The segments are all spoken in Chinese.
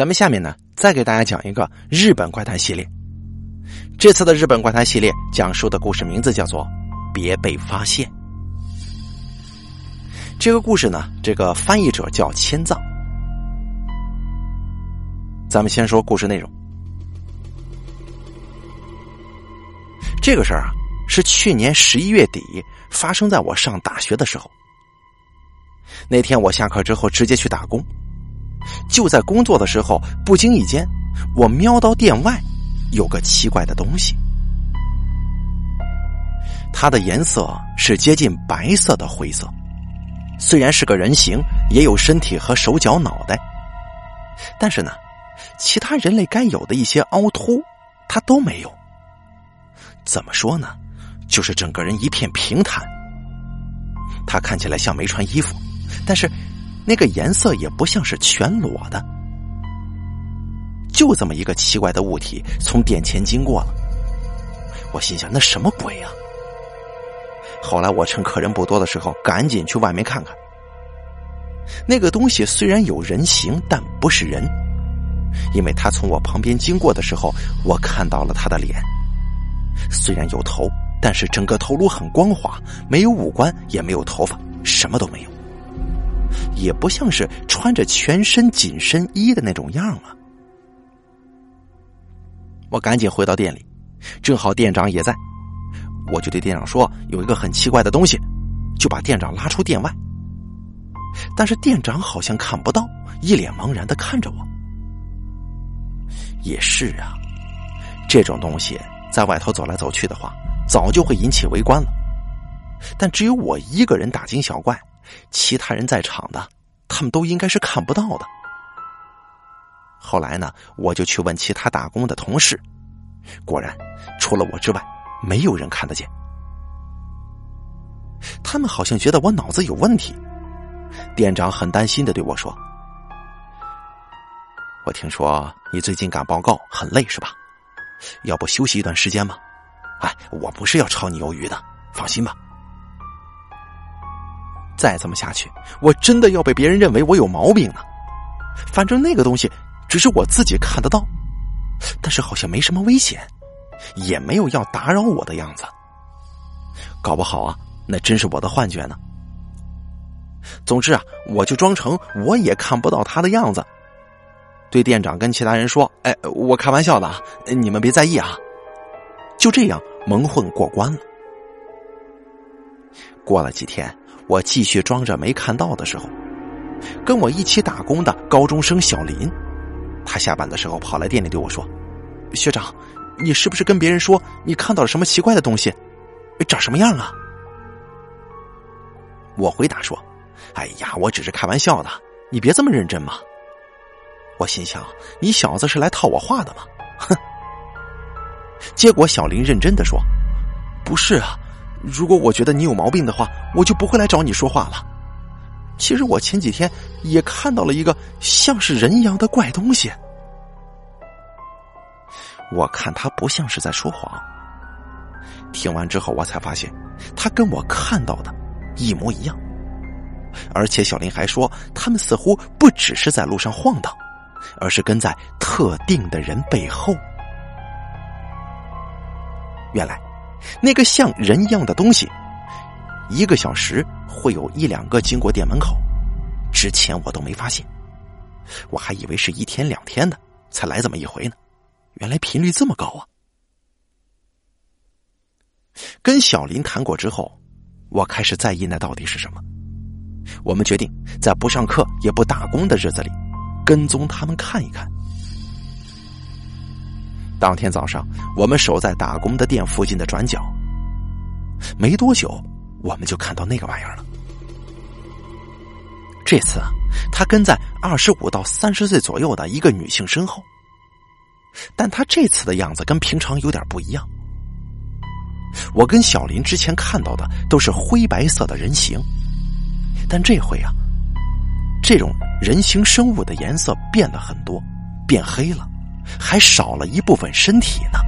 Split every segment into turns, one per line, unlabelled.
咱们下面呢，再给大家讲一个日本怪谈系列。这次的日本怪谈系列讲述的故事名字叫做《别被发现》。这个故事呢，这个翻译者叫千藏。咱们先说故事内容。这个事儿啊，是去年十一月底发生在我上大学的时候。那天我下课之后直接去打工，就在工作的时候，不经意间，我瞄到店外有个奇怪的东西。它的颜色是接近白色的灰色，虽然是个人形，也有身体和手脚脑袋，但是呢，其他人类该有的一些凹凸，它都没有。怎么说呢？就是整个人一片平坦。他看起来像没穿衣服，但是那个颜色也不像是全裸的。就这么一个奇怪的物体从殿前经过了，我心想那什么鬼呀？后来我趁客人不多的时候，赶紧去外面看看。那个东西虽然有人形，但不是人，因为他从我旁边经过的时候，我看到了他的脸。虽然有头，但是整个头颅很光滑，没有五官，也没有头发，什么都没有，也不像是穿着全身紧身衣的那种样啊！我赶紧回到店里，正好店长也在，我就对店长说有一个很奇怪的东西，就把店长拉出店外。但是店长好像看不到，一脸茫然的看着我。也是啊，这种东西。在外头走来走去的话，早就会引起围观了。但只有我一个人大惊小怪，其他人在场的，他们都应该是看不到的。后来呢，我就去问其他打工的同事，果然，除了我之外，没有人看得见。他们好像觉得我脑子有问题。店长很担心的对我说：“我听说你最近赶报告很累，是吧？”要不休息一段时间吧？哎，我不是要炒你鱿鱼的，放心吧。再这么下去，我真的要被别人认为我有毛病了。反正那个东西只是我自己看得到，但是好像没什么危险，也没有要打扰我的样子。搞不好啊，那真是我的幻觉呢。总之啊，我就装成我也看不到他的样子。对店长跟其他人说：“哎，我开玩笑的啊，你们别在意啊。”就这样蒙混过关了。过了几天，我继续装着没看到的时候，跟我一起打工的高中生小林，他下班的时候跑来店里对我说：“学长，你是不是跟别人说你看到了什么奇怪的东西？长什么样啊？”我回答说：“哎呀，我只是开玩笑的，你别这么认真嘛。”我心想：“你小子是来套我话的吗？”哼！结果小林认真的说：“不是啊，如果我觉得你有毛病的话，我就不会来找你说话了。其实我前几天也看到了一个像是人一样的怪东西。我看他不像是在说谎。听完之后，我才发现他跟我看到的一模一样。而且小林还说，他们似乎不只是在路上晃荡。”而是跟在特定的人背后。原来，那个像人一样的东西，一个小时会有一两个经过店门口。之前我都没发现，我还以为是一天两天的才来这么一回呢。原来频率这么高啊！跟小林谈过之后，我开始在意那到底是什么。我们决定在不上课也不打工的日子里。跟踪他们看一看。当天早上，我们守在打工的店附近的转角。没多久，我们就看到那个玩意儿了。这次啊，他跟在二十五到三十岁左右的一个女性身后，但他这次的样子跟平常有点不一样。我跟小林之前看到的都是灰白色的人形，但这回啊。这种人形生物的颜色变了很多，变黑了，还少了一部分身体呢。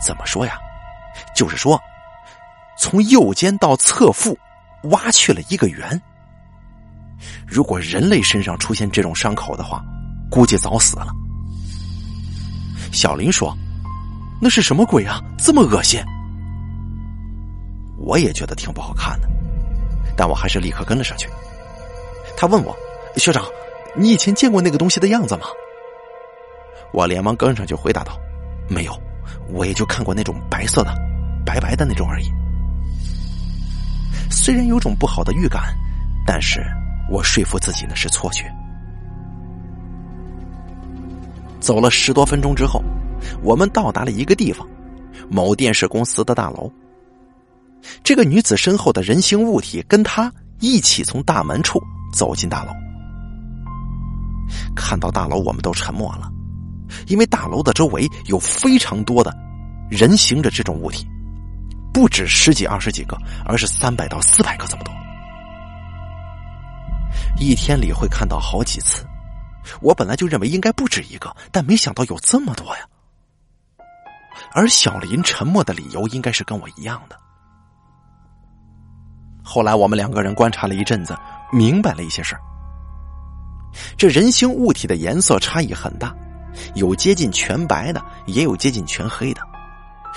怎么说呀？就是说，从右肩到侧腹挖去了一个圆。如果人类身上出现这种伤口的话，估计早死了。小林说：“那是什么鬼啊？这么恶心！”我也觉得挺不好看的，但我还是立刻跟了上去。他问我：“学长，你以前见过那个东西的样子吗？”我连忙跟上去回答道：“没有，我也就看过那种白色的、白白的那种而已。”虽然有种不好的预感，但是我说服自己那是错觉。走了十多分钟之后，我们到达了一个地方，某电视公司的大楼。这个女子身后的人形物体跟她一起从大门处走进大楼。看到大楼，我们都沉默了，因为大楼的周围有非常多的人形的这种物体。不止十几二十几个，而是三百到四百个这么多。一天里会看到好几次，我本来就认为应该不止一个，但没想到有这么多呀。而小林沉默的理由应该是跟我一样的。后来我们两个人观察了一阵子，明白了一些事儿。这人形物体的颜色差异很大，有接近全白的，也有接近全黑的。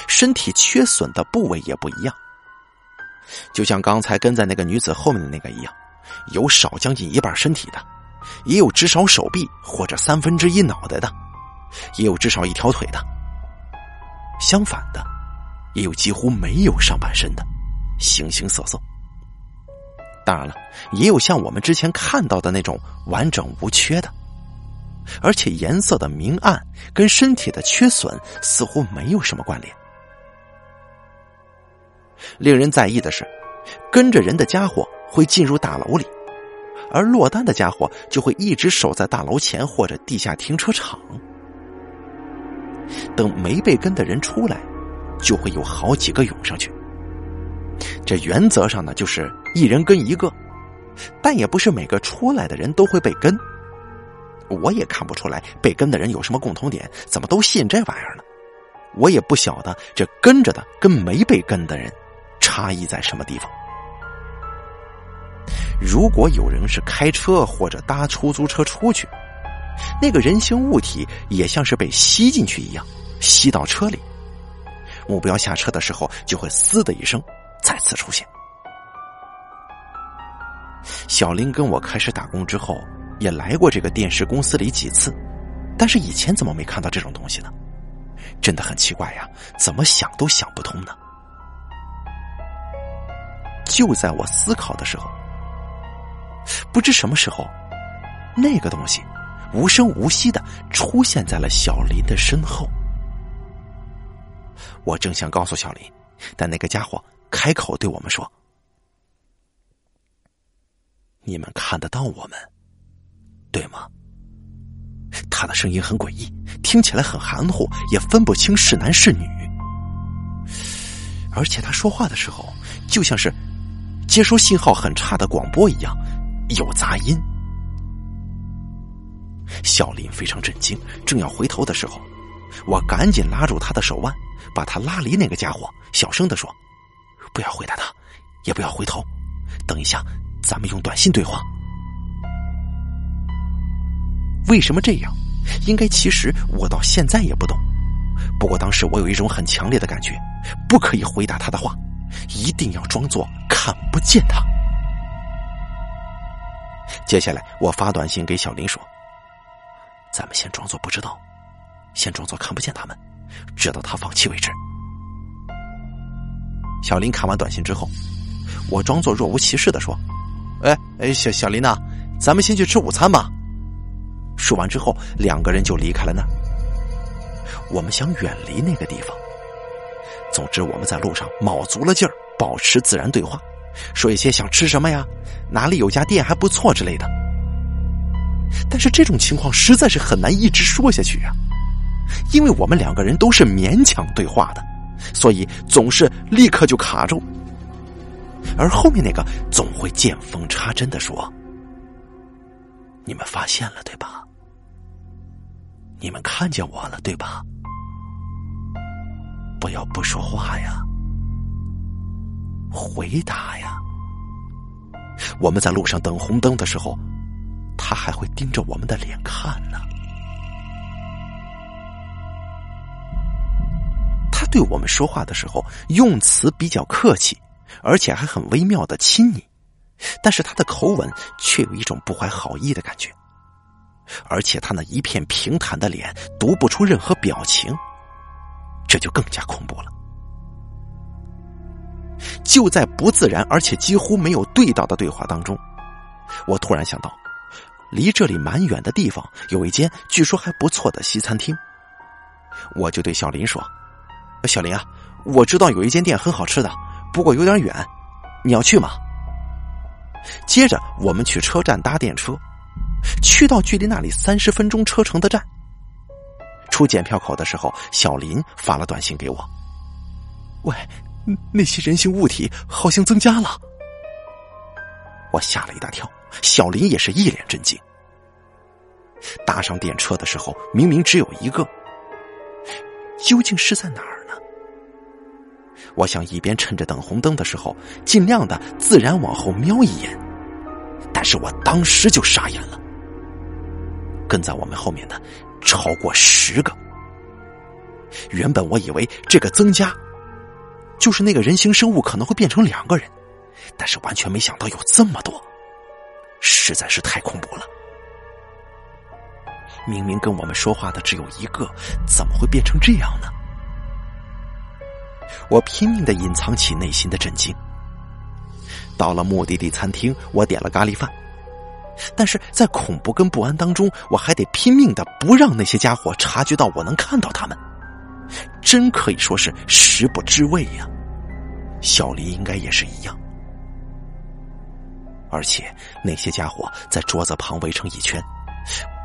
身体缺损的部位也不一样，就像刚才跟在那个女子后面的那个一样，有少将近一半身体的，也有至少手臂或者三分之一脑袋的，也有至少一条腿的。相反的，也有几乎没有上半身的，形形色色。当然了，也有像我们之前看到的那种完整无缺的，而且颜色的明暗跟身体的缺损似乎没有什么关联。令人在意的是，跟着人的家伙会进入大楼里，而落单的家伙就会一直守在大楼前或者地下停车场。等没被跟的人出来，就会有好几个涌上去。这原则上呢，就是一人跟一个，但也不是每个出来的人都会被跟。我也看不出来被跟的人有什么共同点，怎么都信这玩意儿呢？我也不晓得这跟着的跟没被跟的人。差异在什么地方？如果有人是开车或者搭出租车出去，那个人形物体也像是被吸进去一样，吸到车里。目标下车的时候，就会“嘶”的一声再次出现。小林跟我开始打工之后，也来过这个电视公司里几次，但是以前怎么没看到这种东西呢？真的很奇怪呀，怎么想都想不通呢。就在我思考的时候，不知什么时候，那个东西无声无息的出现在了小林的身后。我正想告诉小林，但那个家伙开口对我们说：“你们看得到我们，对吗？”他的声音很诡异，听起来很含糊，也分不清是男是女，而且他说话的时候就像是……接收信号很差的广播一样，有杂音。小林非常震惊，正要回头的时候，我赶紧拉住他的手腕，把他拉离那个家伙，小声的说：“不要回答他，也不要回头，等一下，咱们用短信对话。”为什么这样？应该其实我到现在也不懂。不过当时我有一种很强烈的感觉，不可以回答他的话。一定要装作看不见他。接下来，我发短信给小林说：“咱们先装作不知道，先装作看不见他们，直到他放弃为止。”小林看完短信之后，我装作若无其事的说：“哎哎，小小林呐，咱们先去吃午餐吧。”说完之后，两个人就离开了那。我们想远离那个地方。总之，我们在路上卯足了劲儿，保持自然对话，说一些想吃什么呀，哪里有家店还不错之类的。但是这种情况实在是很难一直说下去啊，因为我们两个人都是勉强对话的，所以总是立刻就卡住。而后面那个总会见缝插针的说：“你们发现了对吧？你们看见我了对吧？不要不说话呀。回答呀。我们在路上等红灯的时候他还会盯着我们的脸看呢。他对我们说话的时候用词比较客气而且还很微妙的亲昵但是他的口吻却有一种不怀好意的感觉。而且他那一片平坦的脸读不出任何表情，这就更加恐怖了。就在不自然而且几乎没有对到的对话当中，我突然想到，离这里蛮远的地方有一间据说还不错的西餐厅。我就对小林说：“小林啊，我知道有一间店很好吃的，不过有点远，你要去吗？”接着我们去车站搭电车，去到距离那里三十分钟车程的站。出检票口的时候，小林发了短信给我：“喂，那些人形物体好像增加了。”我吓了一大跳，小林也是一脸震惊。搭上电车的时候，明明只有一个。究竟是在哪儿呢？我想一边趁着等红灯的时候，尽量的自然往后瞄一眼，但是我当时就傻眼了。跟在我们后面的超过十个。原本我以为这个增加，就是那个人形生物可能会变成两个人，但是完全没想到有这么多，实在是太恐怖了。明明跟我们说话的只有一个，怎么会变成这样呢？我拼命的隐藏起内心的震惊。到了目的地餐厅，我点了咖喱饭，但是在恐怖跟不安当中，我还得拼命的不让那些家伙察觉到我能看到他们，真可以说是食不知味呀。小黎应该也是一样，而且那些家伙在桌子旁围成一圈。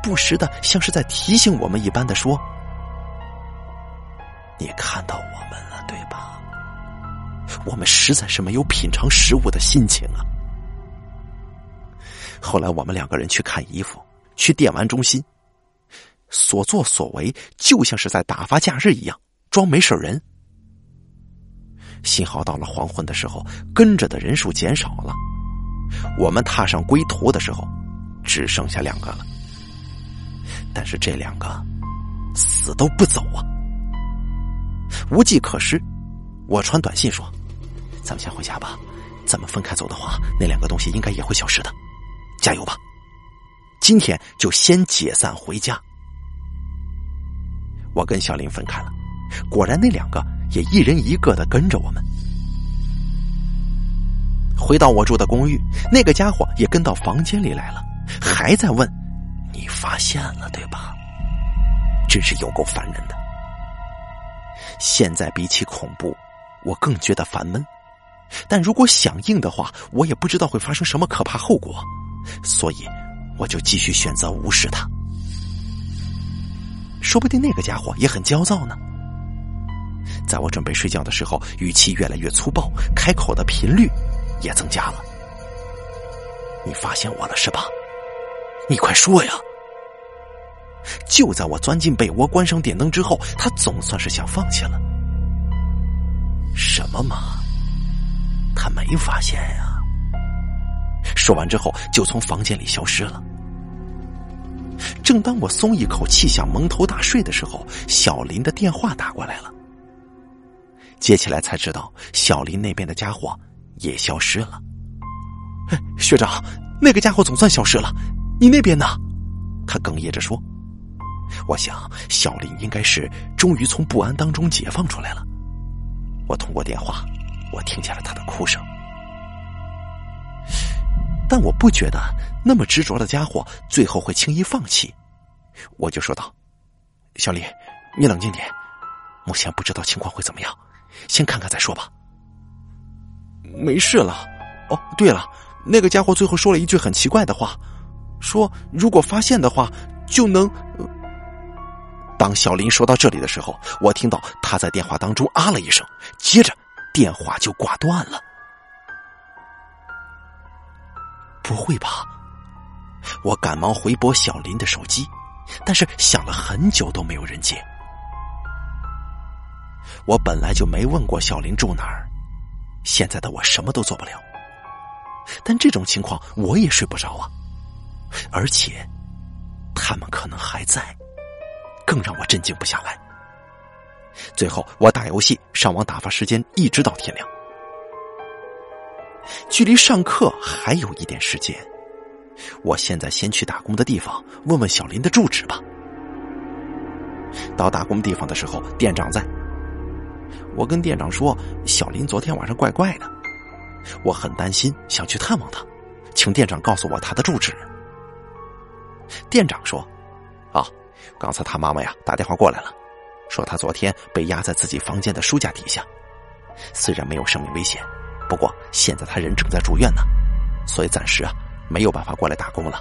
不时的，像是在提醒我们一般的说：“你看到我们了，对吧？我们实在是没有品尝食物的心情啊。”后来我们两个人去看衣服，去电玩中心，所作所为就像是在打发假日一样，装没事人。幸好到了黄昏的时候，跟着的人数减少了，我们踏上归途的时候，只剩下两个了。但是这两个死都不走啊！无计可施，我传短信说：“咱们先回家吧，咱们分开走的话，那两个东西应该也会消失的。加油吧！今天就先解散回家。”我跟小林分开了，果然那两个也一人一个的跟着我们。回到我住的公寓，那个家伙也跟到房间里来了，还在问。你发现了对吧？真是有够烦人的。现在比起恐怖，我更觉得烦闷。但如果响应的话，我也不知道会发生什么可怕后果，所以我就继续选择无视他。说不定那个家伙也很焦躁呢。在我准备睡觉的时候，语气越来越粗暴，开口的频率也增加了。你发现我了是吧？你快说呀！就在我钻进被窝、关上电灯之后，他总算是想放弃了。什么嘛？他没发现呀！说完之后，就从房间里消失了。正当我松一口气，想蒙头大睡的时候，小林的电话打过来了。接起来才知道，小林那边的家伙也消失了。学长，那个家伙总算消失了。你那边呢？他哽咽着说：“我想小林应该是终于从不安当中解放出来了。”我通过电话，我听见了他的哭声，但我不觉得那么执着的家伙最后会轻易放弃。我就说道：“小李，你冷静点，目前不知道情况会怎么样，先看看再说吧。”没事了。哦，对了，那个家伙最后说了一句很奇怪的话。说：“如果发现的话，就能……”当小林说到这里的时候，我听到他在电话当中啊了一声，接着电话就挂断了。不会吧？我赶忙回拨小林的手机，但是响了很久都没有人接。我本来就没问过小林住哪儿，现在的我什么都做不了。但这种情况我也睡不着啊。而且，他们可能还在，更让我震惊不下来。最后我打游戏、上网打发时间，一直到天亮。距离上课还有一点时间，我现在先去打工的地方问问小林的住址吧。到打工地方的时候，店长在。我跟店长说，小林昨天晚上怪怪的，我很担心，想去探望他，请店长告诉我他的住址。店长说：“啊，刚才他妈妈呀打电话过来了，说他昨天被压在自己房间的书架底下，虽然没有生命危险，不过现在他人正在住院呢，所以暂时啊没有办法过来打工了。”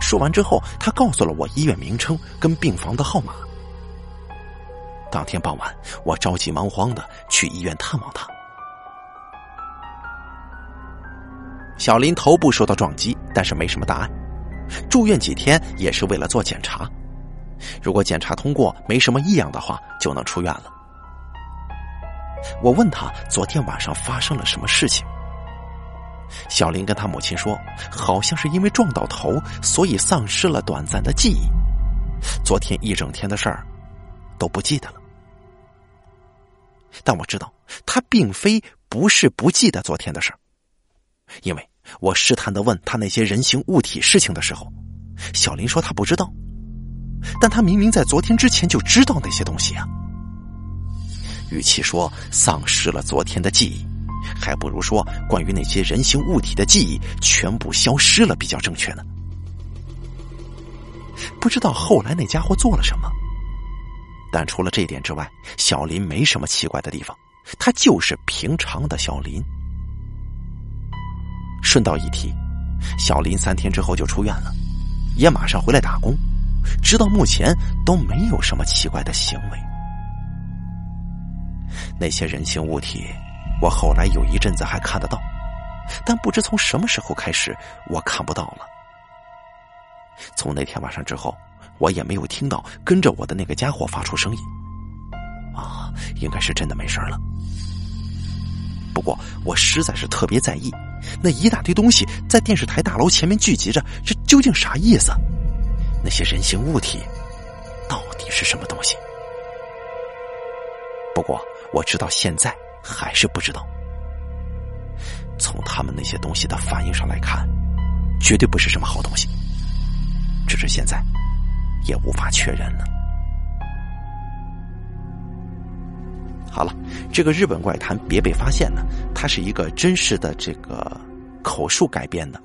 说完之后，他告诉了我医院名称跟病房的号码。当天傍晚，我着急忙慌的去医院探望他。小林头部受到撞击，但是没什么大碍，住院几天也是为了做检查。如果检查通过，没什么异样的话，就能出院了。我问他昨天晚上发生了什么事情。小林跟他母亲说，好像是因为撞到头，所以丧失了短暂的记忆。昨天一整天的事儿都不记得了。但我知道他并非不是不记得昨天的事儿，因为我试探的问他那些人形物体事情的时候，小林说他不知道，但他明明在昨天之前就知道那些东西啊。与其说丧失了昨天的记忆。还不如说，关于那些人形物体的记忆全部消失了比较正确呢。不知道后来那家伙做了什么，但除了这点之外，小林没什么奇怪的地方，他就是平常的小林。顺道一提，小林三天之后就出院了，也马上回来打工，直到目前都没有什么奇怪的行为。那些人形物体。我后来有一阵子还看得到，但不知从什么时候开始，我看不到了。从那天晚上之后，我也没有听到跟着我的那个家伙发出声音。啊，应该是真的没事了。不过我实在是特别在意，那一大堆东西在电视台大楼前面聚集着，这究竟啥意思？那些人形物体到底是什么东西？不过我知道现在。还是不知道。从他们那些东西的反应上来看，绝对不是什么好东西。只是现在也无法确认了。好了，这个日本怪谈别被发现呢，它是一个真实的这个口述改编的。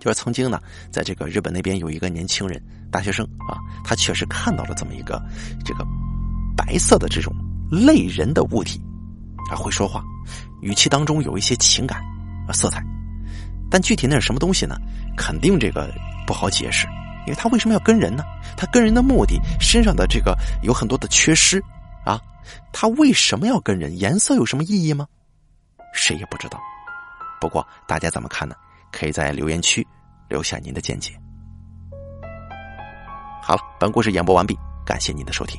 就是曾经呢，在这个日本那边有一个年轻人，大学生啊，他确实看到了这么一个这个白色的这种类人的物体。他会说话，语气当中有一些情感啊色彩，但具体那是什么东西呢？肯定这个不好解释，因为他为什么要跟人呢？他跟人的目的，身上的这个有很多的缺失啊，他为什么要跟人？颜色有什么意义吗？谁也不知道。不过大家怎么看呢？可以在留言区留下您的见解。好了，本故事演播完毕，感谢您的收听。